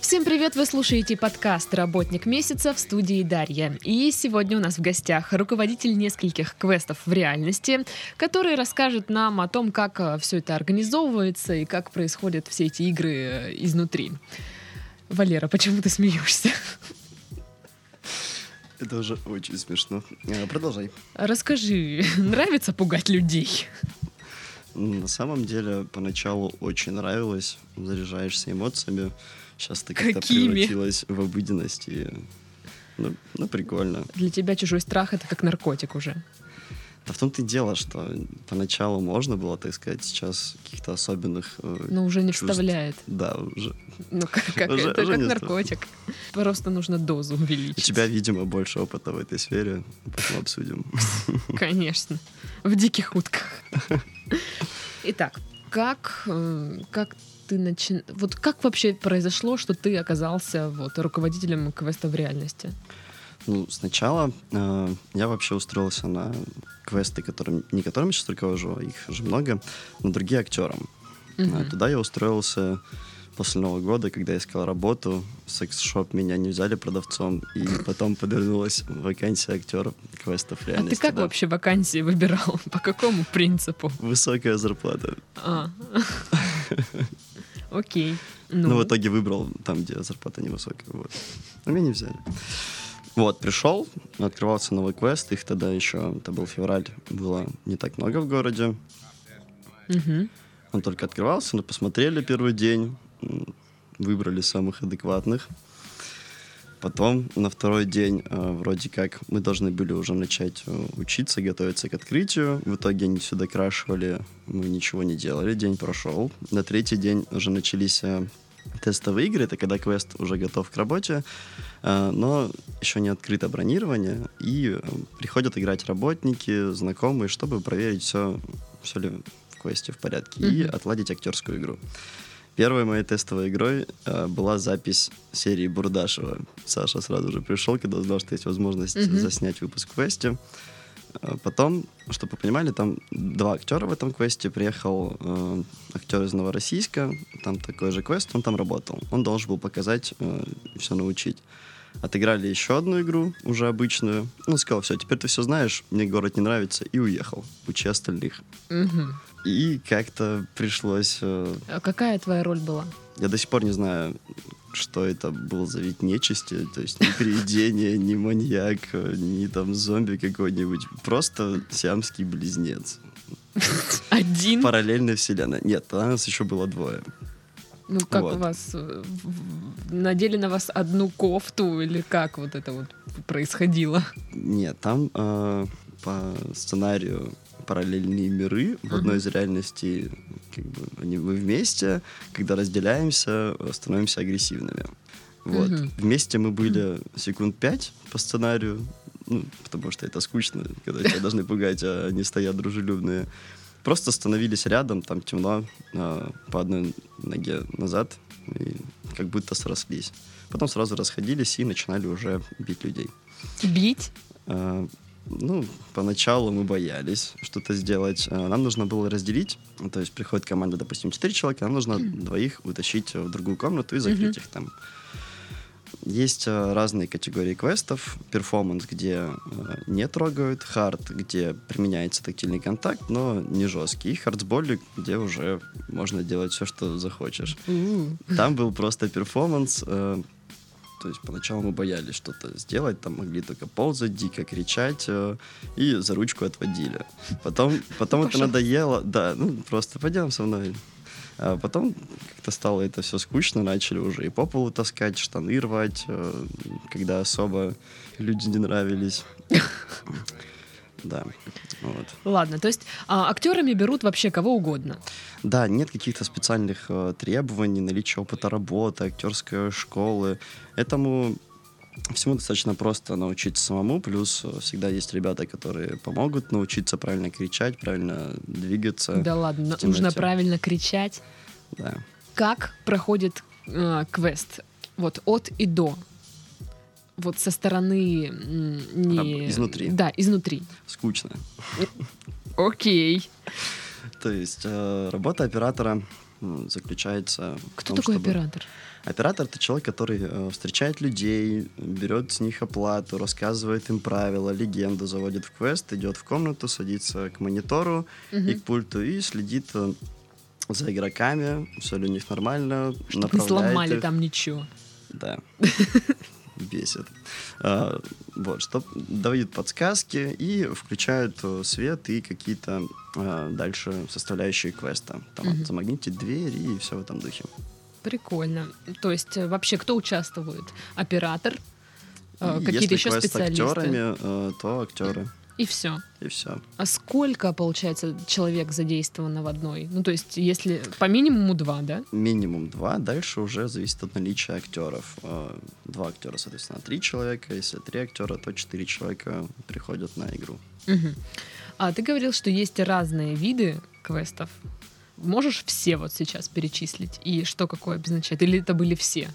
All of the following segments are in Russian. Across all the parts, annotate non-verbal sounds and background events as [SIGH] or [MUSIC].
Всем привет! Вы слушаете подкаст «Работник месяца» в студии Дарья. И сегодня у нас в гостях руководитель нескольких квестов в реальности, который расскажет нам о том, как все это организовывается и как происходят все эти игры э, изнутри. Валера, почему ты смеешься? Это уже очень смешно. Э, Продолжай. Расскажи, [LAUGHS] нравится пугать людей? На самом деле, поначалу очень нравилось, заряжаешься эмоциями. Сейчас ты как-то превратилась в обыденность и... Ну, ну, прикольно. Для тебя чужой страх — это как наркотик уже. Да в том-то и дело, что поначалу можно было, так сказать, сейчас каких-то особенных... э, Но уже не чувств. вставляет. Да, уже. Ну, как, как Уже- это уже как наркотик. Просто нужно дозу У увеличить. тебя, видимо, больше опыта в этой сфере. Потом обсудим. Конечно. В диких утках. Итак, как, э, как ты начи... Вот как вообще произошло, что ты оказался вот, руководителем квеста в реальности? Ну, сначала э, я вообще устроился на квесты, которым, не которыми сейчас руковожу, а их же много, но другие актерам. Мгм. А Туда я устроился после Нового года, когда я искал работу. В секс-шоп меня не взяли продавцом, и [LAUGHS] потом подвернулась вакансия актера квестов А ты реальности. как да. вообще вакансии выбирал? [LAUGHS] По какому принципу? Высокая зарплата. А. [LAUGHS] Окей. Ну, Ну, в итоге выбрал там, где зарплата невысокая. Вот. Но меня не взяли. Вот, пришел, открывался новый квест, их тогда еще, это был февраль, было не так много в городе. Мгм. Он только открывался, но посмотрели первый день, выбрали самых адекватных. Потом на второй день э, вроде как мы должны были уже начать э, учиться, готовиться к открытию. В итоге они все докрашивали, мы ничего не делали, день прошел. На третий день уже начались э, тестовые игры, это когда квест уже готов к работе, э, но еще не открыто бронирование, и э, приходят играть работники, знакомые, чтобы проверить все, все ли в квесте в порядке, и Мгм. отладить актерскую игру. Первой моей тестовой игрой э, была запись серии Бурдашева. Саша сразу же пришел, когда узнал, что есть возможность Мгм. заснять выпуск в квесте. Э, Потом, чтобы вы понимали, там два актера в этом квесте. Приехал э, актер из Новороссийска, там такой же квест, он там работал. Он должен был показать, все научить. Отыграли еще одну игру, уже обычную. Ну, сказал, все, теперь ты все знаешь, мне город не нравится, и уехал. Учи остальных. Мгм. И как-то пришлось... э, А какая твоя роль была? я до сих пор не знаю, что это был за вид нечисти. То есть ни привидение, ни маньяк, ни там зомби какой-нибудь. Просто сиамский близнец. Один? Параллельная вселенная. Нет, тогда нас еще было двое. Ну, как Вот. у вас э, надели на вас одну кофту или как вот это вот происходило? Нет, там э, по сценарию параллельные миры. В одной из реальностей как бы, они, мы вместе, когда разделяемся, становимся агрессивными. Вот. Мгм. Вместе мы были секунд пять по сценарию, ну, потому что это скучно, когда тебя должны пугать, а они стоят дружелюбные. Просто становились рядом, там темно, э, по одной ноге назад, и как будто срослись. Потом сразу расходились и начинали уже бить людей. Бить? Э, Ну, поначалу мы боялись что-то сделать. Э, Нам нужно было разделить. То есть приходит команда, допустим, 4 человека, нам нужно двоих утащить в другую комнату и закрыть Мгм. их там. Есть э, разные категории квестов. Перформанс, где э, не трогают. Хард, где применяется тактильный контакт, но не жесткий. И хардсболик, где уже можно делать все, что захочешь. У. Там был просто перформанс. То есть поначалу мы боялись что-то сделать, там могли только ползать, дико кричать э, и за ручку отводили. Потом, потом это надоело, да, ну просто пойдем со мной. А потом как-то стало это все скучно, начали уже и по полу таскать, штаны рвать, э, когда особо люди не нравились. [LAUGHS] Да, вот. Ладно, то есть а, актерами берут вообще кого угодно. Да, нет каких-то специальных э, требований, наличия опыта работы, актерской школы. Этому всему достаточно просто научиться самому, плюс э, всегда есть ребята, которые помогут научиться правильно кричать, правильно двигаться. Да ладно, нужно правильно кричать. Да. Как проходит э, квест? Вот от и до. Вот со стороны м, не... Изнутри. Да, изнутри. Скучно. Окей. То есть э, работа оператора заключается в Кто том, такой чтобы- оператор? Оператор — это человек, который э, встречает людей, берет с них оплату, рассказывает им правила, легенду, заводит в квест, идет в комнату, садится к монитору и к пульту и следит э, за игроками, все ли у них нормально, Чтоб не сломали их. там ничего. Да. [LAUGHS] Бесит. А, Вот, что дают подсказки и включают э, свет и какие-то а, дальше составляющие квеста. Там Мгм. замагнитить дверь и все в этом духе. Прикольно. То есть э, вообще кто участвует? Оператор? э, Какие-то если еще квест с специалисты? актерами, э, то актеры. И все. И все. А сколько, получается, человек задействовано в одной? Ну, то есть, если по минимуму два, да? Минимум два. Дальше уже зависит от наличия актеров. Э, Два актера, соответственно, три человека. Если три актера, то четыре человека приходят на игру. Мгм. А ты говорил, что есть разные виды квестов. Можешь все вот сейчас перечислить? И что какое обозначает? Или это были все?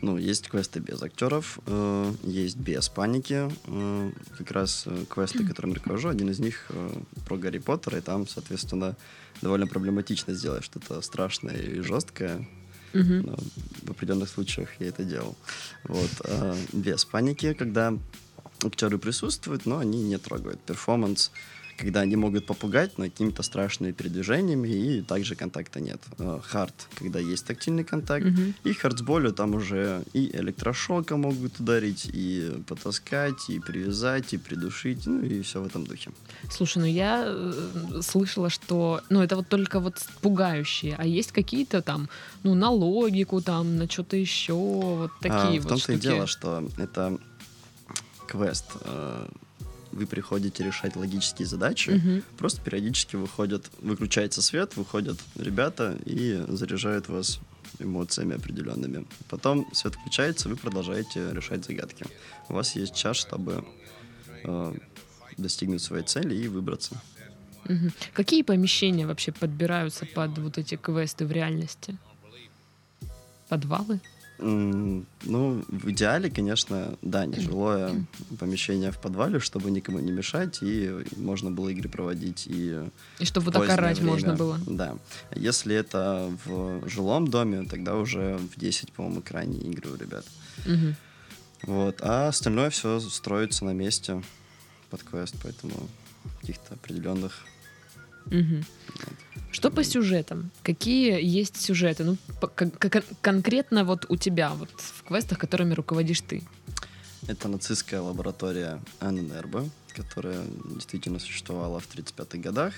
Ну, есть квесты без актеров, э, есть без паники. Э, как раз э, квесты, которым руковожу, один из них э, про Гарри Поттера, и там, соответственно, довольно проблематично сделать что-то страшное и жесткое. Мгм. но в определенных случаях я это делал. Вот. а без паники, когда актеры присутствуют, но они не трогают перформанс, когда они могут попугать, но какими-то страшными передвижениями, и также контакта нет. А, hard, когда есть тактильный контакт, Мгм. и hard с болью там уже и электрошока могут ударить, и потаскать, и привязать, и придушить, ну и все в этом духе. Слушай, ну я э, слышала, что, ну это вот только вот пугающие, а есть какие-то там, ну на логику там, на что-то еще, вот А, такие в вот том-то и штуки. дело, что это квест. Вы приходите решать логические задачи, Мгм. просто периодически выходят, выключается свет, выходят ребята и заряжают вас эмоциями определенными. Потом свет включается, вы продолжаете решать загадки. У вас есть час, чтобы э, достигнуть своей цели и выбраться. Мгм. Какие помещения вообще подбираются под вот эти квесты в реальности? Подвалы? Ну, в идеале, конечно, да, нежилое помещение в подвале, чтобы никому не мешать, и можно было игры проводить и И чтобы так орать время. можно было? Да. Если это в жилом доме, тогда уже в 10, по-моему, крайние игры у ребят. Мгм. Вот. А остальное все строится на месте под квест, поэтому каких-то определенных... Мгм. Что по сюжетам? Какие есть сюжеты? Ну, по- кон- кон- конкретно вот у тебя, вот в квестах, которыми руководишь ты. Это нацистская лаборатория ННРБ, которая действительно существовала в 1935-х годах.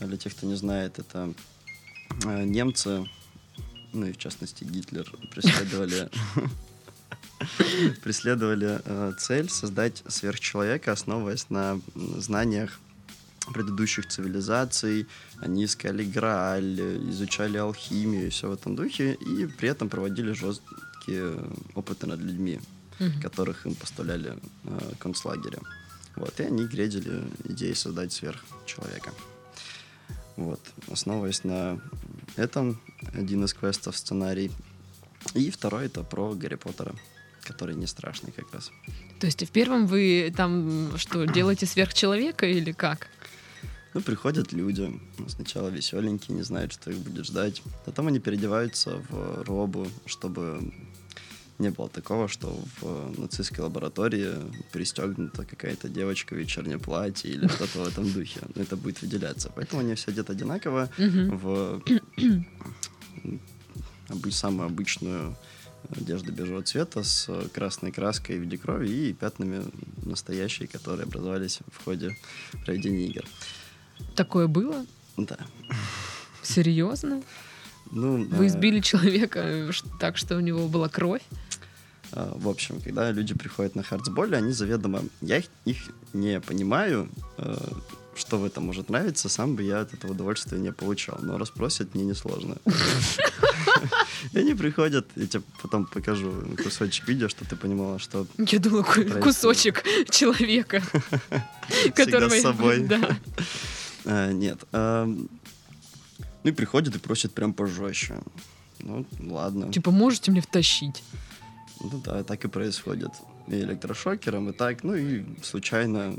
А Для тех, кто не знает, это э, немцы, ну и в частности Гитлер, [LAUGHS] преследовали, преследовали э, цель создать сверхчеловека, основываясь на знаниях предыдущих цивилизаций. Они искали Грааль, изучали алхимию и все в этом духе, и при этом проводили жесткие опыты над людьми, Мгм. которых им поставляли э, концлагеря. Вот, и они грезили идеей создать сверхчеловека. Вот, основываясь на этом, один из квестов сценарий. И второй это про Гарри Поттера, который не страшный как раз. То есть в первом вы там что, делаете сверхчеловека или как? Ну, приходят люди, сначала веселенькие, не знают, что их будет ждать. Потом они переодеваются в робу, чтобы не было такого, что в нацистской лаборатории пристегнута какая-то девочка в вечернем платье или что-то в этом духе. Ну, Это будет выделяться. Поэтому они все одеты одинаково в самую обычную одежду бежевого цвета с красной краской в виде крови и пятнами настоящие, которые образовались в ходе проведения игр. Такое было? Да. Серьезно? Ну, Вы э, избили человека э, ш- так, что у него была кровь? э, в общем, когда люди приходят на хардсболе, они заведомо... Я их, их не понимаю, э, что в этом может нравиться, сам бы я от этого удовольствия не получал. Но расспросят мне несложно. [LAUGHS] И они приходят, я тебе потом покажу кусочек видео, что ты понимала, что Я думала, кусочек человека, всегда которого... с собой. [LAUGHS] Э, Нет. эм, Ну и приходят и просят прям пожестче. Ну, ладно. Типа, можете мне втащить? Ну да, так и происходит. И электрошокером, и так, ну и случайно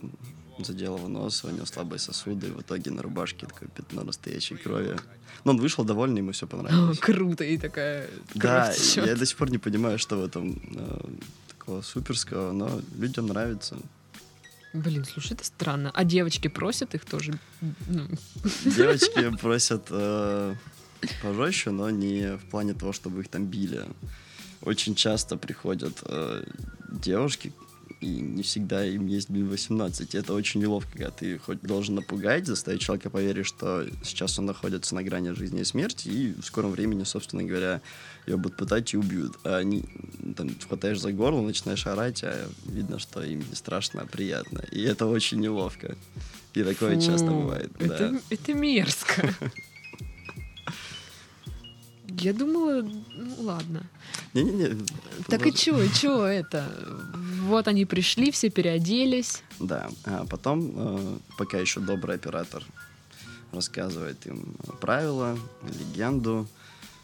задел его нос, у него слабые сосуды, и в итоге на рубашке такое пятно настоящей крови. Но он вышел довольный, ему все О, понравилось. [LAUGHS] круто, и такая Да, течет. я до сих пор не понимаю, что в этом э, такого суперского, но людям нравится. Блин, слушай, это странно. А девочки просят их тоже? ну, Девочки [LAUGHS] просят э, пожестче, но не в плане того, чтобы их там били. Очень часто приходят э, девушки, и не всегда им есть блин, 18. И это очень неловко, когда ты хоть должен напугать, заставить человека поверить, что сейчас он находится на грани жизни и смерти, и в скором времени, собственно говоря, ее будут пытать и убьют. А они там хватаешь за горло, начинаешь орать, а видно, что им не страшно, а приятно. И это очень неловко. И такое часто фу, бывает. Это, да. это мерзко. [LAUGHS] Я думала, ну ладно. Не-не-не. Так и продолжай. чё, и чё это? Вот они пришли, все переоделись. Да, а потом, э, пока еще добрый оператор рассказывает им правила, легенду,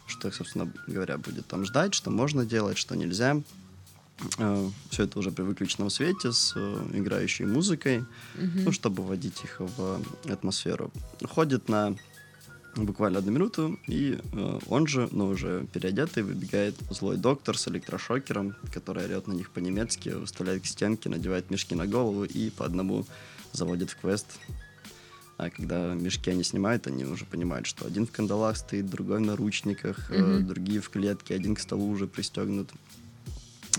что их, собственно говоря, будет там ждать, что можно делать, что нельзя. Все это уже при выключенном свете с э, играющей музыкой, Мгм. ну, чтобы вводить их в атмосферу. Ходит на буквально одну минуту, и э, он же, но уже переодетый, выбегает злой доктор с электрошокером, который орет на них по-немецки, выставляет к стенке, надевает мешки на голову и по одному заводит в квест. А когда мешки они снимают, они уже понимают, что один в кандалах стоит, другой в наручниках, э, Мгм. другие в клетке, один к столу уже пристегнут.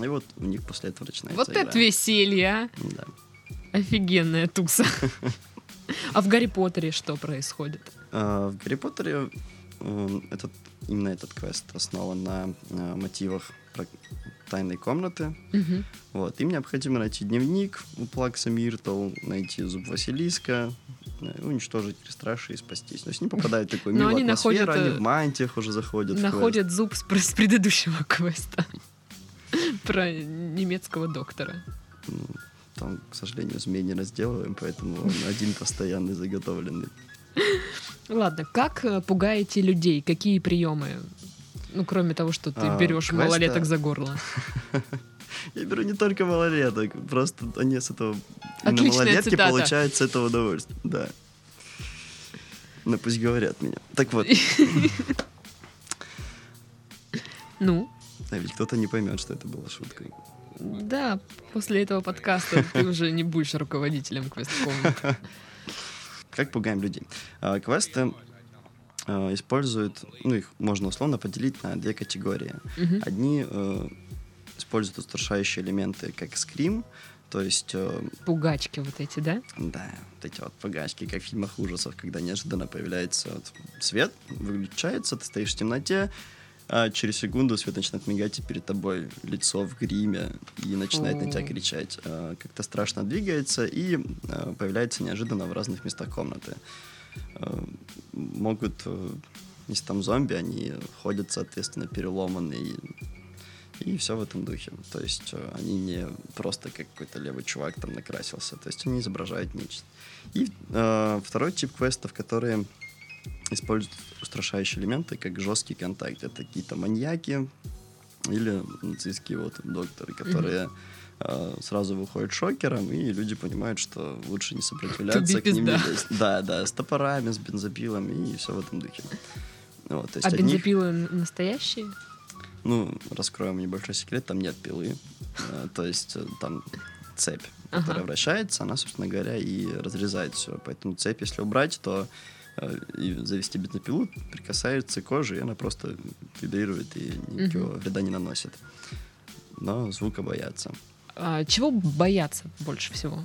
И вот у них после этого начинается Вот игра. это веселье, а! Да. Офигенная туса. [LAUGHS] А в Гарри Поттере что происходит? А, В Гарри Поттере э, этот, именно этот квест основан на э, мотивах тайной комнаты. Мгм. Вот. Им необходимо найти дневник у Плакса Миртл, найти зуб Василиска, э, уничтожить Крестраши и спастись. Но с ним попадает такой Но милая они атмосфера, находят, они э, в мантиях уже заходят. в. Находят зуб с, с предыдущего квеста. [LAUGHS] Про немецкого доктора. Ну, Там, к сожалению, змей не разделываем, поэтому один постоянный заготовленный. [LAUGHS] Ладно, как э, пугаете людей? Какие приемы? Ну, кроме того, что ты А, берешь квеста- малолеток за горло. [LAUGHS] Я беру не только малолеток, просто они с этого... Отличная малолетки цитата. получают с этого удовольствие. Да. Ну, пусть говорят меня. Так вот, [LAUGHS] Ну, а ведь кто-то не поймет, что это была шуткой. да, после этого подкаста ты уже не будешь руководителем квест-комнаты. [LAUGHS] Как пугаем людей? А, Квесты а, используют, ну, их можно условно поделить на две категории. Мгм. Одни э, используют устрашающие элементы, как скрим, то есть э, Пугачки вот эти, да? Да, вот эти вот пугачки, как в фильмах ужасов, когда неожиданно появляется вот свет, выключается, ты стоишь в темноте, а через секунду свет начинает мигать, и перед тобой лицо в гриме, и начинает на тебя кричать. А, Как-то страшно двигается, и а, появляется неожиданно в разных местах комнаты. А, Могут, э, если там зомби, они ходят, соответственно, переломанные, и все в этом духе. То есть э, они не просто как какой-то левый чувак там накрасился. То есть они изображают нечто. И э, второй тип квестов, которые используют устрашающие элементы, как жесткий контакт. Это какие-то маньяки или нацистские вот докторы, которые э, сразу выходят шокером, и люди понимают, что лучше не сопротивляться к ним. Да, да, с топорами, с бензопилами и все в этом духе. Вот, то есть А от них- бензопилы настоящие? ну, раскроем небольшой секрет, там нет пилы. Э, То есть э, там цепь, которая Ага. вращается, она, собственно говоря, и разрезает все. Поэтому цепь, если убрать, то и завести бензопилу, прикасается к коже, и она просто вибрирует и никакого вреда не наносит. Но звука боятся. А чего бояться больше всего?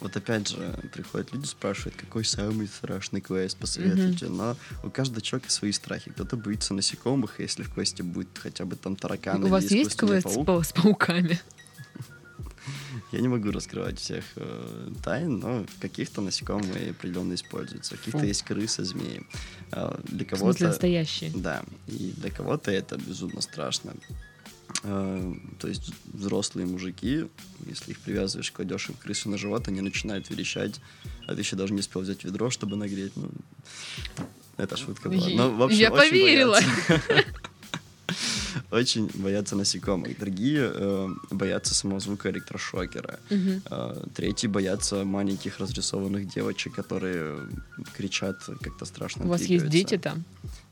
Вот опять же, приходят люди, спрашивают, какой самый страшный квест, посоветуйте. Но у каждого человека свои страхи. Кто-то боится насекомых, если в квесте будет хотя бы там таракан У вас есть квест паук. пау- с пауками? Я не могу раскрывать всех э, тайн, но каких-то насекомые определенно используются. Каких-то есть крысы, змеи. А, для В смысле кого-то... настоящие? Да, и для кого-то это безумно страшно. Э, То есть взрослые мужики, если их привязываешь, кладешь им крысу на живот, они начинают верещать, а ты еще даже не успел взять ведро, чтобы нагреть. Ну, это шутка была. Я- Но, в общем, я очень поверила. боятся. [LAUGHS] очень боятся насекомых. Другие э, боятся самого звука электрошокера. Мгм. Э, третьи боятся маленьких разрисованных девочек, которые кричат как-то страшно. У вас есть дети там?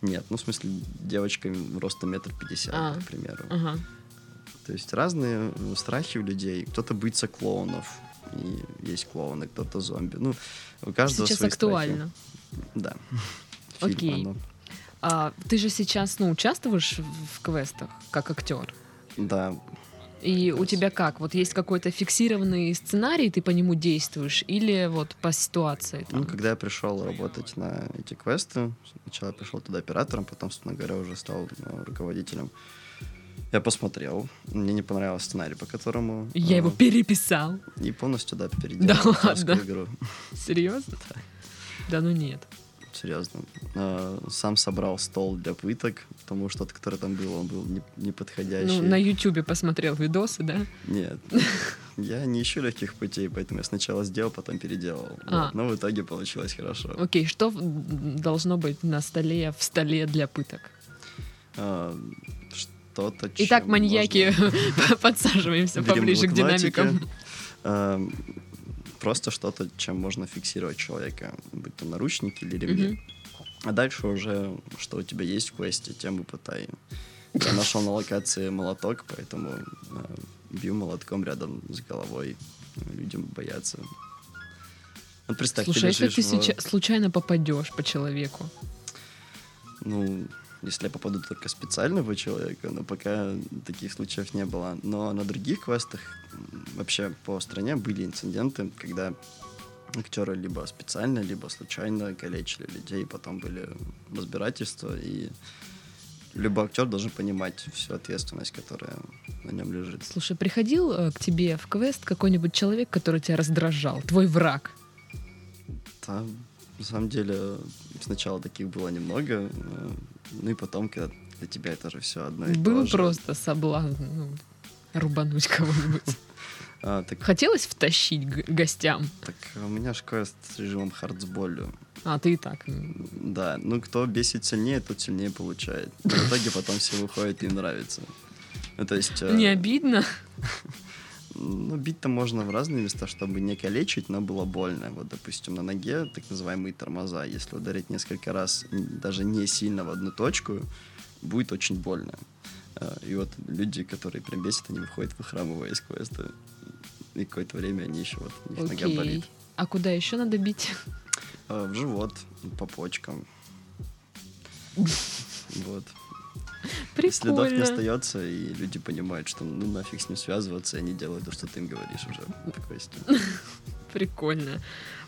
Нет, ну в смысле девочка ростом метр пятьдесят, А. к примеру. Ага. То есть разные страхи у людей. Кто-то боится клоунов, и есть клоуны, кто-то зомби. Ну, у каждого Сейчас свои страхи. актуально. Да. Окей. Оно. А ты же сейчас, ну, участвуешь в, квестах как актер? Да, И у тебя как? Вот есть какой-то фиксированный сценарий, ты по нему действуешь, или вот по ситуации? там? Ну, когда я пришел работать на эти квесты, сначала я пришел туда оператором, потом, собственно говоря, уже стал э, руководителем. Я посмотрел, мне не понравился сценарий, по которому... Я э, его переписал. И полностью, да, переделал Да ладно? игру. Серьезно? [LAUGHS] Да ну нет. Серьезно. Э, Сам собрал стол для пыток, потому что тот, который там был, он был не- неподходящий. Ну, на Ютубе посмотрел видосы, да? Нет. [LAUGHS] Я не ищу легких путей, поэтому я сначала сделал, потом переделал. А. Вот. Но в итоге получилось хорошо. Окей, что должно быть на столе, в столе для пыток? А, Что-то, Итак, маньяки, можно- [LAUGHS] подсаживаемся поближе к динамикам. Просто что-то, чем можно фиксировать человека, будь то наручники или ремни. Мгм. А дальше уже, что у тебя есть в квесте, тем и пытай. Я [LAUGHS] нашел на локации молоток, поэтому э, бью молотком рядом с головой. Людям боятся. Вот представь, Слушай, а если ты в- сейчас случайно попадешь по человеку? Ну, если я попаду только специально по человеку, но пока таких случаев не было. Но на других квестах вообще по стране были инциденты, когда актеры либо специально, либо случайно калечили людей, потом были разбирательства, и любой актер должен понимать всю ответственность, которая на нем лежит. Слушай, приходил э, к тебе в квест какой-нибудь человек, который тебя раздражал, твой враг? Там, на самом деле, сначала таких было немного, э, ну и потом, когда для тебя это же все одно и Был то же. просто соблазн ну, рубануть кого-нибудь. [LAUGHS] А, так Хотелось втащить гостям? Так у меня ж квест с режимом хардсболью. А, ты и так. Да, ну кто бесит сильнее, тот сильнее получает. В итоге потом все выходит, им нравится. Ну, то есть... э, Не обидно? [LAUGHS] Ну, бить-то можно в разные места, чтобы не калечить, но было больно. Вот, допустим, на ноге так называемые тормоза. Если ударить несколько раз, даже не сильно в одну точку, будет очень больно. Э, И вот люди, которые прям бесят, они выходят, выхрамывая из квеста. И какое-то время они еще вот, у них нога Окей. болит. А куда еще надо бить? А, В живот, по почкам. [LAUGHS] Вот. [LAUGHS] Следов не Прикольно. остается, и люди понимают, что ну нафиг с ним связываться, и они делают то, что ты им говоришь уже. [LAUGHS] Прикольно.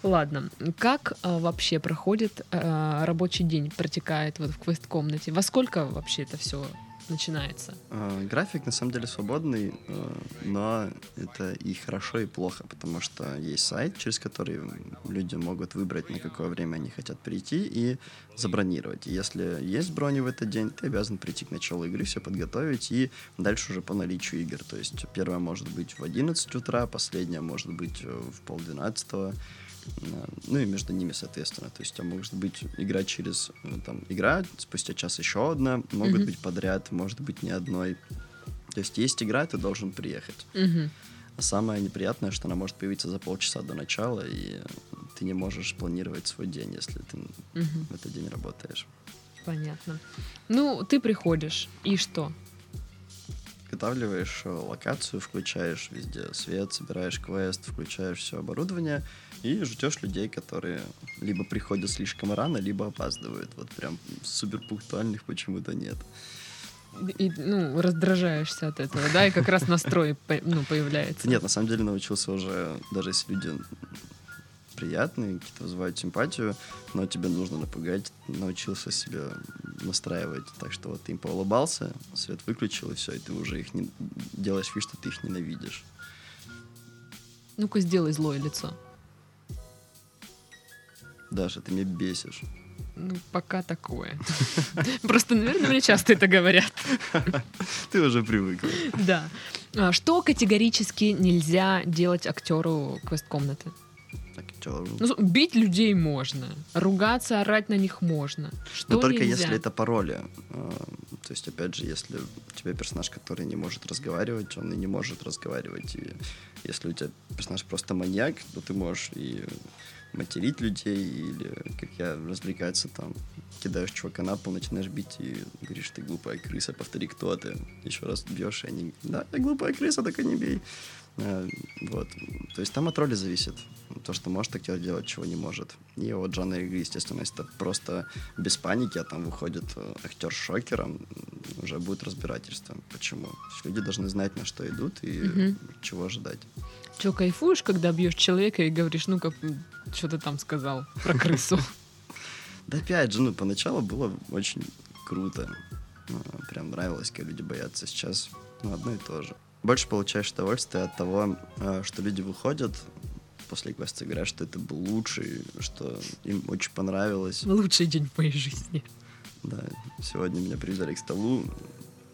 Ладно, как а, вообще проходит а, рабочий день, протекает вот в квест-комнате? Во сколько вообще это все начинается? А, График на самом деле свободный, э, но это и хорошо, и плохо, потому что есть сайт, через который люди могут выбрать, на какое время они хотят прийти и забронировать. Если есть брони в этот день, ты обязан прийти к началу игры, все подготовить и дальше уже по наличию игр. То есть первая может быть в 11 утра, последняя может быть э, в полдвенадцатого. Э, Ну и между ними, соответственно. То есть, а может быть игра через э, там игра, спустя час еще одна, могут Мгм. быть подряд, может быть не одной. То есть есть игра, ты должен приехать. Мгм. А самое неприятное, что она может появиться за полчаса до начала, и ты не можешь планировать свой день, если ты Мгм. в этот день работаешь. Понятно. Ну, ты приходишь, и что? Подготавливаешь э, локацию, включаешь везде свет, собираешь квест, включаешь все оборудование и ждешь людей, которые либо приходят слишком рано, либо опаздывают. Вот прям супер пунктуальных почему-то нет. И, ну, раздражаешься от этого, да, и как раз настрой ну, появляется. Нет, на самом деле научился уже, даже если люди приятные, какие-то вызывают симпатию, но тебе нужно напугать, научился себя настраивать. Так что вот ты им поулыбался, свет выключил, и все, и ты уже их не... делаешь вид, что ты их ненавидишь. Ну-ка, сделай злое лицо. Даша, ты меня бесишь. Ну, пока такое. [LAUGHS] Просто, наверное, мне часто это говорят. [LAUGHS] Ты уже привыкла. Да. А Что категорически нельзя делать актеру квест-комнаты? Актеру. Ну, бить людей можно, ругаться, орать на них можно. Что Но только нельзя? если это пароли. Э, То есть, опять же, если у тебя персонаж, который не может разговаривать, он и не может разговаривать. И если у тебя персонаж просто маньяк, то ты можешь и материть людей, или, как я, развлекаться там, кидаешь чувака на пол, начинаешь бить и говоришь, ты глупая крыса, повтори, кто ты. Еще раз бьешь, и они, да, я глупая крыса, только не бей. А, вот. То есть там от роли зависит. То, что может актер делать, чего не может. И вот жанр игры, естественно, если это просто без паники, а там выходит э, актер шокером, уже будет разбирательство. Почему? Люди должны знать, на что идут и угу. чего ожидать. Че, кайфуешь, когда бьешь человека и говоришь, ну как, что ты там сказал про [LAUGHS] крысу? Да опять же, ну, поначалу было очень круто. Ну, прям нравилось, как люди боятся. Сейчас ну, одно и то же. Больше получаешь удовольствие от того, э, что люди выходят после квеста говорят, что это был лучший, что им очень понравилось. Лучший день в моей жизни. Да, сегодня меня привязали к столу,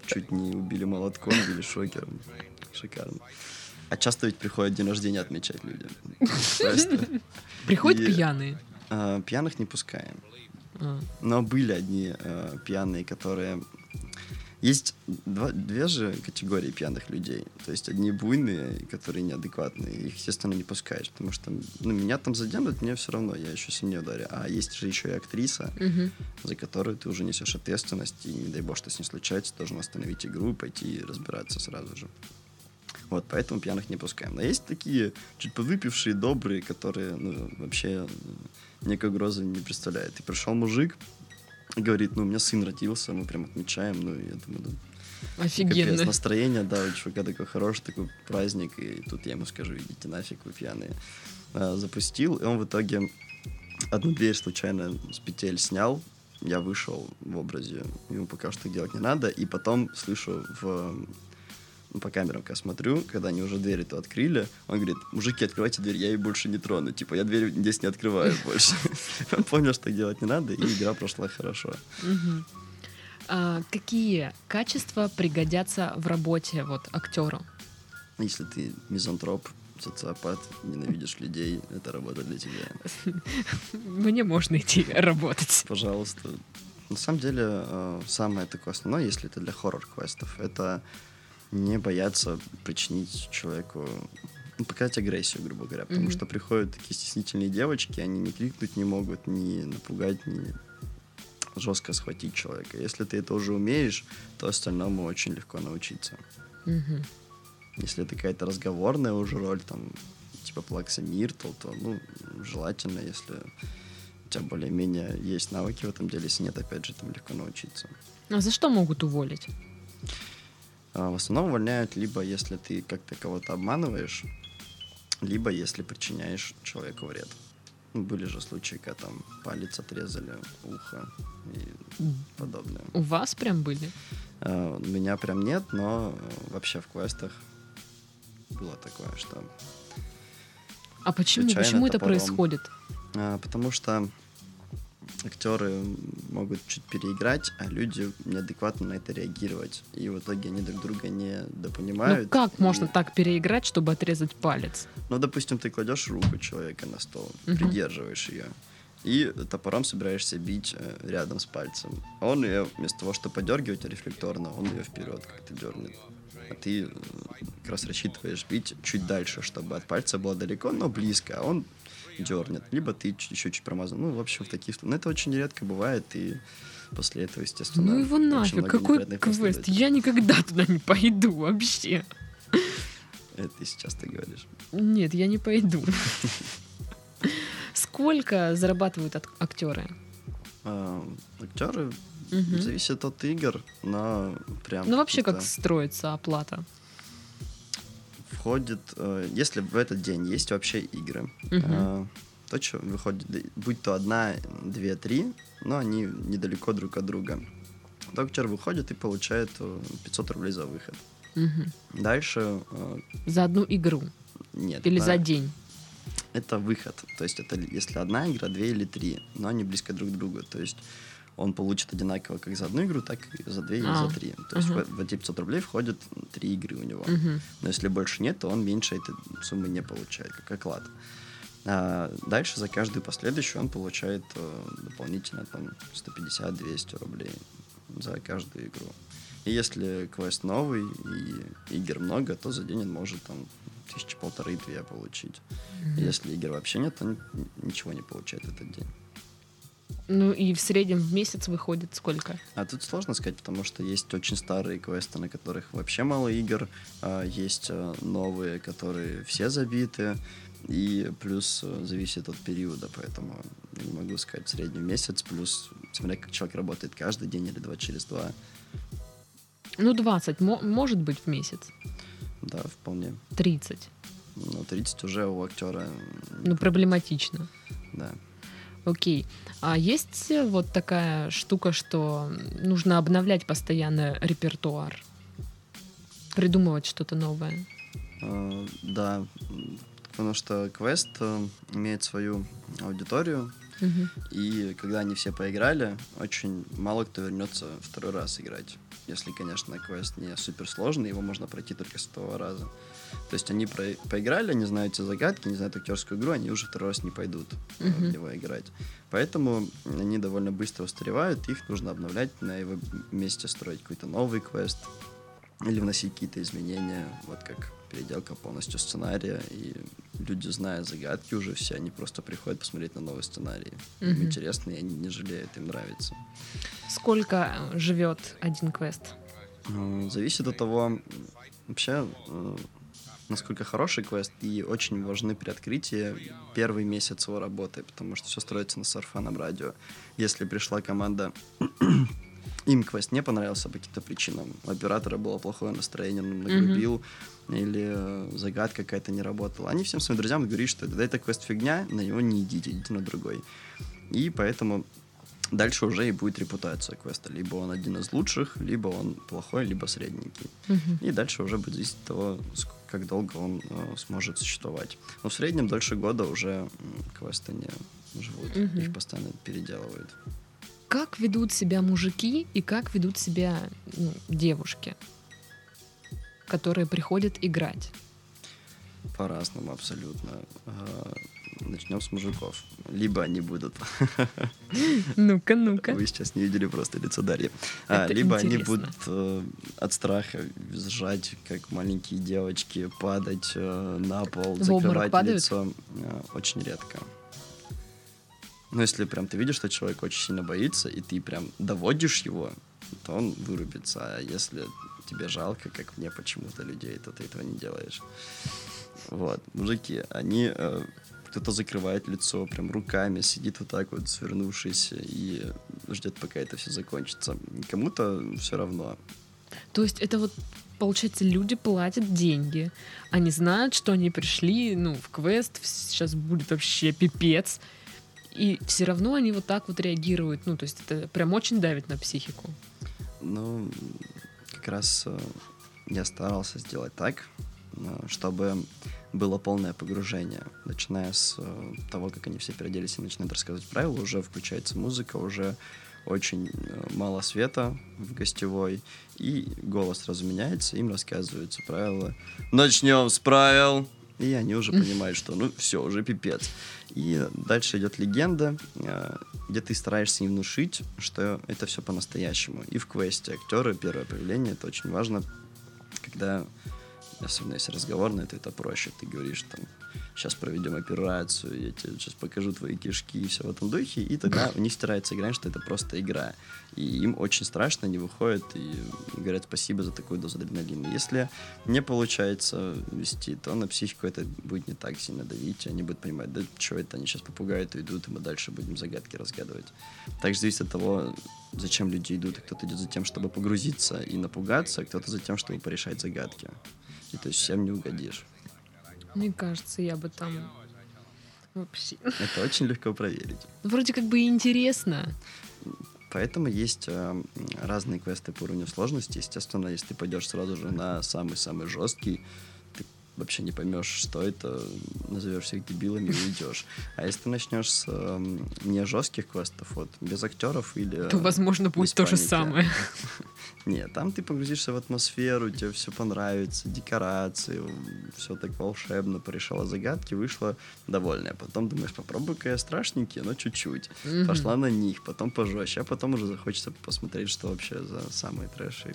чуть не убили молотком, били шокером. Шикарно. А часто ведь приходят день рождения отмечать люди. Приходят пьяные? А, пьяных не пускаем. А. Но были одни а, пьяные, которые есть два, две же категории пьяных людей. То есть одни буйные, которые неадекватные. Их, естественно, не пускаешь, потому что ну, меня там заденут, мне все равно, я еще сильнее ударю. А есть же еще и актриса, угу. за которую ты уже несешь ответственность, и не дай бог, что с ней случается, должен остановить игру, пойти и разбираться сразу же. Вот, поэтому пьяных не пускаем. Но есть такие чуть повыпившие, добрые, которые ну, вообще никакой угрозы не представляют. И пришел мужик, говорит, ну, у меня сын родился, мы прям отмечаем, ну, я думаю, да, Офигенно. Капец, настроение, да, у чувака такой хороший такой праздник, и тут я ему скажу, идите нафиг, вы пьяные. А, запустил, и он в итоге одну дверь случайно с петель снял, я вышел в образе, ему пока что делать не надо, и потом слышу в по камерам, когда смотрю, когда они уже двери-то открыли, он говорит, мужики, открывайте дверь, я ее больше не трону. Типа, я дверь здесь не открываю [LAUGHS] больше. [LAUGHS] Он понял, что делать не надо, и игра прошла хорошо. А какие качества пригодятся в работе вот актеру? Если ты мизантроп, социопат, ненавидишь людей, это работа для тебя. [LAUGHS] Мне можно идти работать. Пожалуйста. На самом деле, э, самое такое основное, если это для хоррор-квестов, это не бояться причинить человеку ну, показать агрессию, грубо говоря. Потому mm-hmm. что приходят такие стеснительные девочки, они не крикнуть не могут, ни напугать, ни жестко схватить человека. Если ты это уже умеешь, то остальному очень легко научиться. Mm-hmm. Если это какая-то разговорная уже роль, там, типа Плакса Миртл, то, ну, желательно, если у тебя более-менее есть навыки в этом деле, если нет, опять же, там легко научиться. А за что могут уволить? А, в основном увольняют либо если ты как-то кого-то обманываешь, либо если причиняешь человеку вред. Ну, были же случаи, когда там палец отрезали, ухо и подобное. У вас прям были? Uh, у меня прям нет, но вообще в квестах было такое, что... А почему, почему это происходит? Uh, потому что актеры могут чуть переиграть, а люди неадекватно на это реагировать. И в итоге они друг друга не допонимают. Ну как и... можно так переиграть, чтобы отрезать палец? Ну, допустим, ты кладешь руку человека на стол, угу. придерживаешь ее. И топором собираешься бить э, рядом с пальцем. Он ее, вместо того, чтобы подергивать рефлекторно, он ее вперед как-то дернет. А ты э, как раз рассчитываешь бить чуть дальше, чтобы от пальца было далеко, но близко. А он дернет, либо ты еще чуть промазан. Ну, в общем, в таких... Но это очень редко бывает, и после этого, естественно... Ну его нафиг, какой квест? Я никогда туда не пойду вообще. Это ты сейчас ты говоришь. Нет, я не пойду. Сколько зарабатывают актеры? А, актеры зависит от игр, но прям. Ну вообще как строится оплата? Входит, э, если в этот день есть вообще игры, угу. то, что выходит, будь то одна, две, три, но они недалеко друг от друга. Доктор выходит и получает 500 рублей за выход. Угу. Дальше... За одну игру? Нет. Или на... за день? Это выход. То есть это если одна игра, две или три, но они близко друг к другу. То есть он получит одинаково как за одну игру, так и за две и а, за три. То есть uh-huh. в, в эти 500 рублей входят три игры у него. Uh-huh. Но если больше нет, то он меньше этой суммы не получает, как оклад. А дальше за каждую последующую он получает э, дополнительно там 150-200 рублей. за каждую игру. И если квест новый и игр много, то за день он может там тысячи полторы-две получить. Mm-hmm. Если игр вообще нет, то ничего не получает этот день. Ну и в среднем в месяц выходит сколько? А тут сложно сказать, потому что есть очень старые квесты, на которых вообще мало игр, а есть а, новые, которые все забиты, и плюс э, зависит от периода, поэтому не могу сказать в среднем месяц, плюс смотря как человек работает каждый день или два через два. Ну, 20 может быть в месяц. Да, вполне. 30. Ну, 30 уже у актера. Ну, проблематично. Да. Окей. А есть вот такая штука, что нужно обновлять постоянно репертуар? Придумывать что-то новое? Uh, да, потому что квест uh, имеет свою аудиторию, uh-huh. и когда они все поиграли, очень мало кто вернется второй раз играть. Если, конечно, квест не суперсложный, его можно пройти только с второго раза. То есть они про поиграли, они знают эти загадки, не знают актерскую игру, они уже второй раз не пойдут uh-huh. в него играть. Поэтому они довольно быстро устаревают, их нужно обновлять, на его месте строить какой-то новый квест или вносить какие-то изменения, вот как переделка полностью сценария, и люди, зная загадки уже все, они просто приходят посмотреть на новый сценарий. Mm-hmm. Им интересно, и они не жалеют, им нравится. Сколько живет один квест? Ну, зависит от того, вообще, э, насколько хороший квест, и очень важны при открытии первый месяц его работы, потому что все строится на сарфаном радио. Если пришла команда им квест не понравился по каким-то причинам. У оператора было плохое настроение, он нагрубил, mm-hmm. или э, загадка какая-то не работала. Они всем своим друзьям говорят, что да, это квест фигня, на него не идите, идите на другой. И поэтому дальше уже и будет репутация квеста. Либо он один из лучших, либо он плохой, либо средненький. Mm-hmm. И дальше уже будет зависеть от того, как долго он э, сможет существовать. Но в среднем дольше года уже квесты не живут, mm-hmm. их постоянно переделывают. Как ведут себя мужики и как ведут себя ну, девушки, которые приходят играть? По-разному абсолютно. Начнем с мужиков. Либо они будут... [LAUGHS] Ну-ка, ну-ка. Вы сейчас не видели просто лицо Дарьи. А, либо интересно. они будут э, от страха сжать, как маленькие девочки, падать э, на пол, В закрывать лицо. Э, очень редко. Но если прям ты видишь, что человек очень сильно боится, и ты прям доводишь его, то он вырубится. А если тебе жалко, как мне почему-то людей, то ты этого не делаешь. Вот, мужики, они э, кто-то закрывает лицо прям руками, сидит вот так вот, свернувшись, и ждет, пока это все закончится. Кому-то все равно. То есть это вот получается, люди платят деньги. Они знают, что они пришли, ну, в квест, сейчас будет вообще пипец. И все равно они вот так вот реагируют. Ну, то есть это прям очень давит на психику. Ну, как раз э, я старался сделать так, э, чтобы было полное погружение. Начиная с э, того, как они все переоделись и начинают рассказывать правила, уже включается музыка, уже очень мало света в гостевой, и голос разменяется, им рассказываются правила. Начнем с правил! И они уже понимают, что ну все, уже пипец. И дальше идет легенда, э, где ты стараешься им внушить, что это все по-настоящему. И в квесте актеры, первое появление, это очень важно, когда особенно если разговорный, то это проще. Ты говоришь там, сейчас проведем операцию, я тебе сейчас покажу твои кишки и все в этом духе, и тогда у них стирается игра, что это просто игра. И им очень страшно, они выходят и говорят спасибо за такую дозу адреналина. Если не получается вести, то на психику это будет не так сильно давить, они будут понимать, да что это, они сейчас попугают и идут, и мы дальше будем загадки разгадывать. Также зависит от того, зачем люди идут. Кто-то идет за тем, чтобы погрузиться и напугаться, а кто-то за тем, чтобы порешать загадки. И то есть всем не угодишь. Мне кажется, я бы там вообще... Это очень легко проверить. Вроде как бы и интересно. Поэтому есть э, разные квесты по уровню сложности. Естественно, если ты пойдешь сразу же на самый-самый жесткий, вообще не поймешь, что это, назовешь всех дебилами и уйдешь. А если ты начнешь с э, не жестких квестов, вот, без актеров или... То, возможно, будет то же самое. [LAUGHS] Нет, там ты погрузишься в атмосферу, тебе все понравится, декорации, все так волшебно, порешала загадки, вышла довольная. Потом думаешь, попробуй-ка я страшненькие, но чуть-чуть. Пошла на них, потом пожестче, а потом уже захочется посмотреть, что вообще за самые трэши.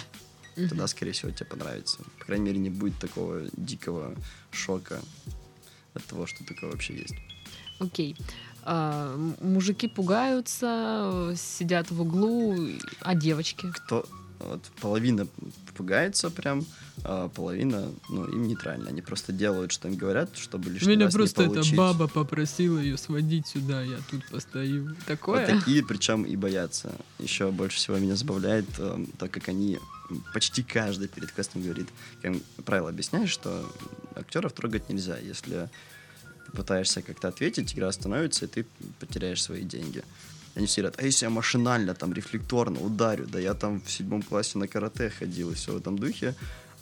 Мгм. Тогда, скорее всего, тебе понравится. По крайней мере, не будет такого дикого шока от того, что такое вообще есть. Окей. А, м- мужики пугаются, сидят в углу, а девочки? Кто вот, половина пугается прям, а половина, ну, им нейтрально. Они просто делают, что им говорят, чтобы лишний Меня раз просто не эта получить. баба попросила ее сводить сюда, я тут постою. Вот Такое? такие, причем и боятся. Еще больше всего меня забавляет, э, так как они почти каждый перед квестом говорит, как правило объясняешь, что актеров трогать нельзя. Если пытаешься как-то ответить, игра остановится, и ты потеряешь свои деньги. Они все говорят, а если я машинально, там, рефлекторно ударю, да я там в седьмом классе на карате ходил, и все в этом духе.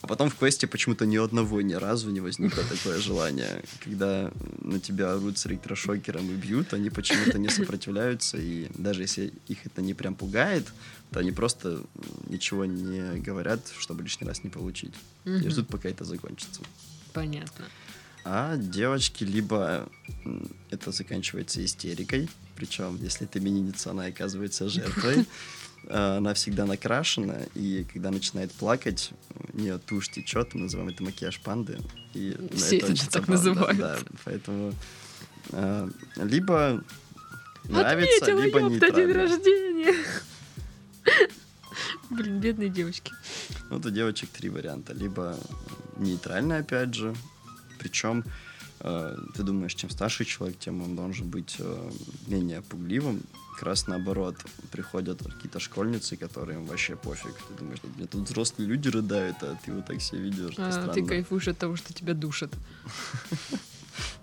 А потом в квесте почему-то ни одного ни разу не возникло такое желание. Когда на тебя орут с электрошокером и бьют, они почему-то не сопротивляются, и даже если их это не прям пугает, то они просто ничего не говорят, чтобы лишний раз не получить. И Мгм. ждут, пока это закончится. Понятно. А девочки либо это заканчивается истерикой, причем если это именинница, она оказывается жертвой. [LAUGHS] А, Она всегда накрашена, и когда начинает плакать, у нее тушь течет, мы называем это макияж панды. И ну, Все это очень так называют. Да, поэтому а, либо нравится, Отметила либо ёпта, день рождения. Блин, бедные девочки. Вот у девочек три варианта. Либо нейтрально, опять же. Причем э, ты думаешь, чем старше человек, тем он должен быть э, менее пугливым. Как раз наоборот, приходят какие-то школьницы, которым вообще пофиг. Ты думаешь, «Да, мне тут взрослые люди рыдают, а ты вот так себя ведешь. А, странно. ты кайфуешь от того, что тебя душат. [LAUGHS]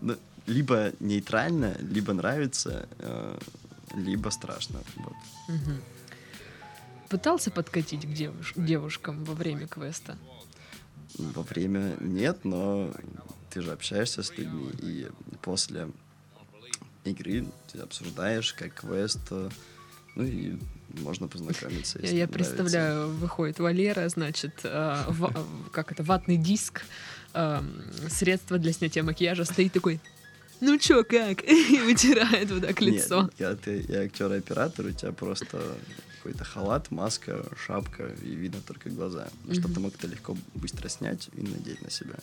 Ну, либо нейтрально, либо нравится, э, либо страшно. Пытался подкатить к девуш- девушкам во время квеста? во время нет, но ты же общаешься с людьми, и после игры ты обсуждаешь, как квест, э, ну и можно познакомиться. Я, если я нравится. представляю, выходит Валера, значит, э, ва- э, как это, ватный диск, э, средство для снятия макияжа, стоит такой, ну чё, как? [LAUGHS] И вытирает вот так Нет, лицо. когда ты и актер, и оператор, у тебя просто какой-то халат, маска, шапка, и видно только глаза. Ну, Чтобы Мгм. ты мог это легко, быстро снять и надеть на себя.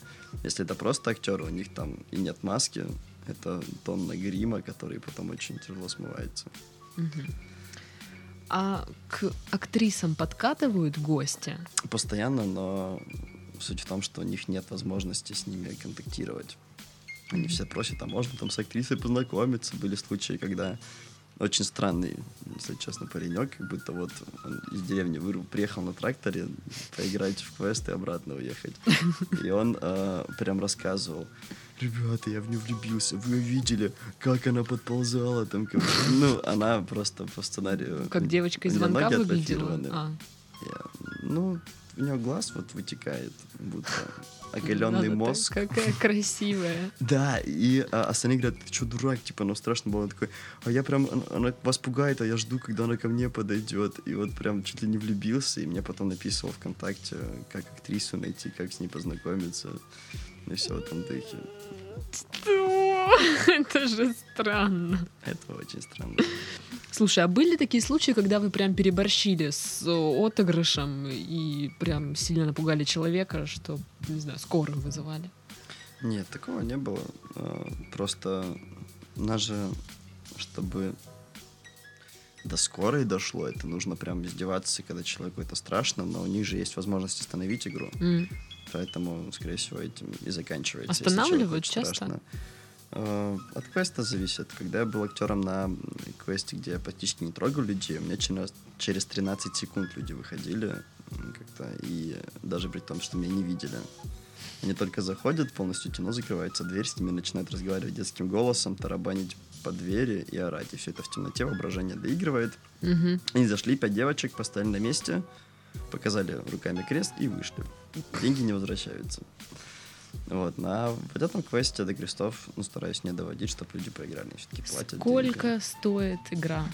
Если это просто актер, у них там и нет маски, это тонна грима, который потом очень тяжело смывается. Мгм. А к актрисам подкатывают гости? Постоянно, но суть в том, что у них нет возможности с ними контактировать. Они все просят, а можно там с актрисой познакомиться. Были случаи, когда очень странный, если честно, паренек, как будто вот он из деревни вырвал, приехал на тракторе поиграть в квест и обратно уехать. [LAUGHS] И он э, прям рассказывал, ребята, я в нее влюбился, вы видели, как она подползала там, мне?» [LAUGHS] ну, она просто по сценарию... Как девочка из звонка выглядела? А, Я- Ну, у него глаз вот вытекает, будто [LAUGHS] оголенный надо так, мозг. Какая [LAUGHS] красивая. Да, и а, остальные говорят, ты что, дурак, типа, ну страшно было. Он такой, а я прям, она, она вас пугает, а я жду, когда она ко мне подойдет. И вот прям чуть ли не влюбился, и мне потом написывал ВКонтакте, как актрису найти, как с ней познакомиться. И все в этом духе. Что? [LAUGHS] Это же странно. Это очень странно. Слушай, а были такие случаи, когда вы прям переборщили с э, отыгрышем и прям сильно напугали человека, что, не знаю, скорую вызывали? Нет, такого не было. А, Просто нас же, чтобы до скорой дошло, это нужно прям издеваться, когда человеку это страшно, но у них же есть возможность остановить игру. М. Поэтому, скорее всего, этим и заканчивается. Останавливают часто? страшно. Э, От квеста зависит. Когда я был актером на квесте, где я практически не трогал людей, у меня через, через 13 секунд люди выходили как-то, и даже при том, что меня не видели. Они только заходят, полностью темно, закрывается дверь, с ними начинают разговаривать детским голосом, тарабанить по двери и орать. И все это в темноте, воображение доигрывает. Мгм. Они зашли, пять девочек, поставили на месте, показали руками крест и вышли. Деньги не возвращаются. Вот, на в этом квесте до крестов ну, стараюсь не доводить, чтобы люди поиграли. Все-таки платят деньги. Сколько стоит игра?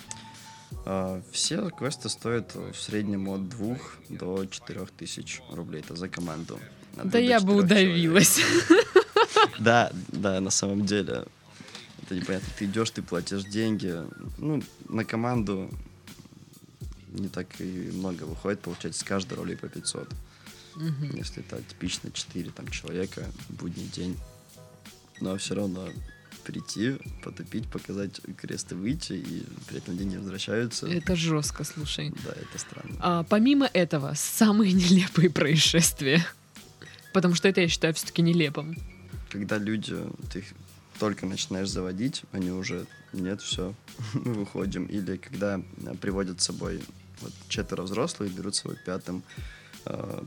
А, Все квесты стоят в среднем от 2 до 4 тысяч рублей. Это за команду. От Да я бы удавилась. [LAUGHS] Да, да, на самом деле. Это непонятно. Ты идешь, ты платишь деньги. Ну, на команду не так и много выходит, получается, с каждой роли по 500. Мгм. Если это типично 4 там, человека, будний день. Но все равно прийти, потопить, показать крест и выйти, и при этом деньги возвращаются. Это жестко, слушай. Да, это странно. А, помимо этого, самые [LAUGHS] нелепые происшествия. Потому что это я считаю все-таки нелепым. Когда люди, ты их только начинаешь заводить, они уже, нет, все, [LAUGHS] мы выходим. Или когда э, приводят с собой вот, четверо взрослых, берут с собой пятым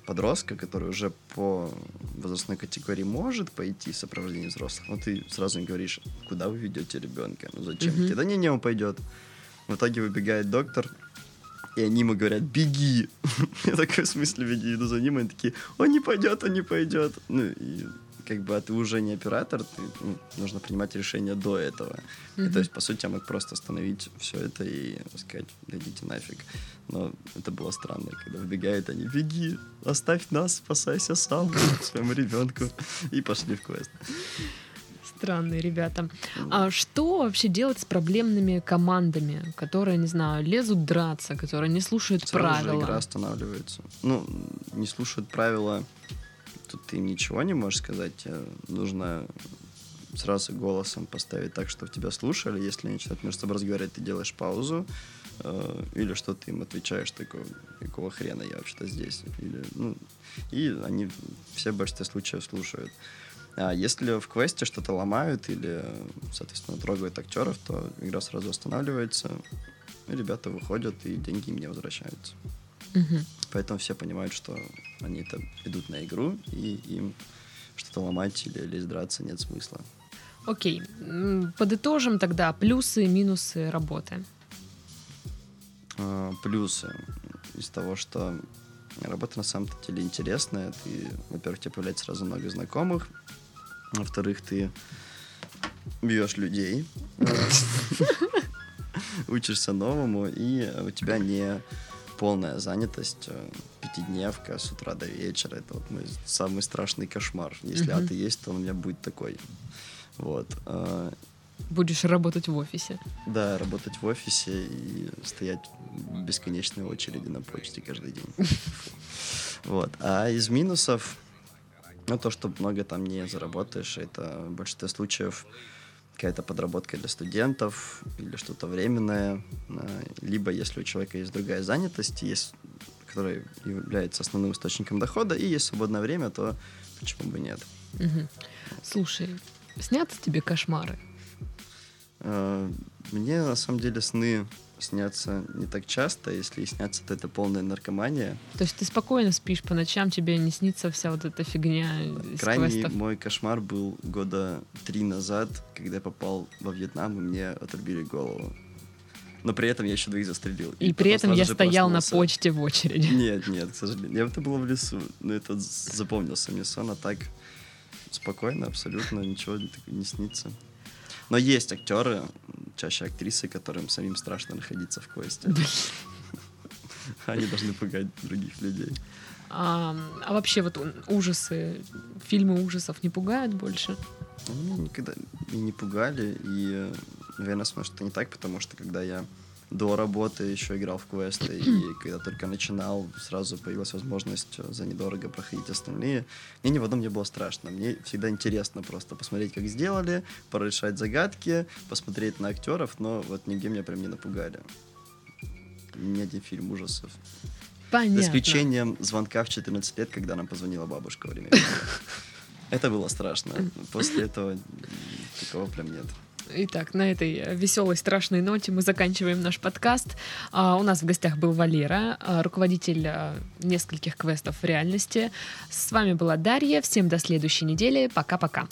подростка, который уже по возрастной категории может пойти в сопровождении взрослых, но ты сразу им говоришь, куда вы ведете ребенка, ну зачем? Идти?» Да не, не, он пойдет. В итоге выбегает доктор, и они ему говорят, беги. [LAUGHS] Я такой, в смысле, беги? Иду за ним, и они такие, он не пойдет, он не пойдет. Ну, и как бы, а ты уже не оператор, ты, ну, нужно принимать решение до этого. И, Мгм. то есть, по сути, я мог просто остановить все это и сказать, да идите нафиг. Но это было странно, когда выбегают они, беги, оставь нас, спасайся сам, [LAUGHS] своему ребенку. И пошли в квест. Странные ребята. А что вообще делать с проблемными командами, которые, не знаю, лезут драться, которые не слушают Сразу же правила? игра останавливается. Ну, не слушают правила, тут ты им ничего не можешь сказать. э, Нужно сразу голосом поставить так, чтобы тебя слушали. Если они начинают между собой разговаривать, ты делаешь паузу. э, Или что ты им отвечаешь, такого, какого хрена я вообще-то здесь. Или, ну, и они все в большинстве случаев слушают. А если в квесте что-то ломают или, соответственно, трогают актеров, то игра сразу останавливается, и ребята выходят, и деньги им не возвращаются. Мгм. Поэтому все понимают, что они это идут на игру, и им что-то ломать или лезть драться нет смысла. Окей. Подытожим тогда плюсы и минусы работы. А, Плюсы из того, что работа на самом деле интересная. Ты, во-первых, тебе появляется сразу много знакомых. Во-вторых, ты бьешь людей. [LAUGHS] Учишься новому, и у тебя не полная занятость, э, пятидневка с утра до вечера. Это вот мой самый страшный кошмар. Если и есть, то он у меня будет такой. Вот. А, Будешь работать в офисе. Да, работать в офисе и стоять в бесконечной очереди на почте каждый день. [LAUGHS] Вот. А из минусов, ну, то, что много там не заработаешь, это в большинстве случаев какая-то подработка для студентов или что-то временное. А, Либо если у человека есть другая занятость, есть, которая является основным источником дохода, и есть свободное время, то почему бы нет? Мгм. Слушай, снятся тебе кошмары? Э, Мне на самом деле сны снятся не так часто. Если и снятся, то это полная наркомания. То есть ты спокойно спишь по ночам, тебе не снится вся вот эта фигня Крайний квестов? мой кошмар был года три назад, когда я попал во Вьетнам, и мне отрубили голову. Но при этом я еще двоих застрелил. И при потом этом я стоял на проснулся. почте в очереди. [LAUGHS] Нет, нет, к сожалению. Это было в лесу. Но это запомнился мне сон, а так спокойно, абсолютно ничего не снится. Но есть актеры, чаще актрисы, которым самим страшно находиться в квесте. [LAUGHS] Они должны пугать других людей. А, а вообще вот ужасы, фильмы ужасов не пугают больше? Они меня никогда и не пугали, и, наверное, может, это не так, потому что когда я до работы еще играл в квесты, и когда только начинал, сразу появилась возможность э, за недорого проходить остальные. Мне ни в одном не было страшно. Мне всегда интересно просто посмотреть, как сделали, порешать загадки, посмотреть на актеров, но вот нигде меня прям не напугали. Ни один фильм ужасов. Понятно. За исключением звонка в 14 лет, когда нам позвонила бабушка во время. [LAUGHS] Это было страшно. После этого такого прям нет. Итак, на этой веселой, страшной ноте мы заканчиваем наш подкаст. А, у нас в гостях был Валера, а, руководитель а, нескольких квестов в реальности. С вами была Дарья. Всем до следующей недели. Пока-пока.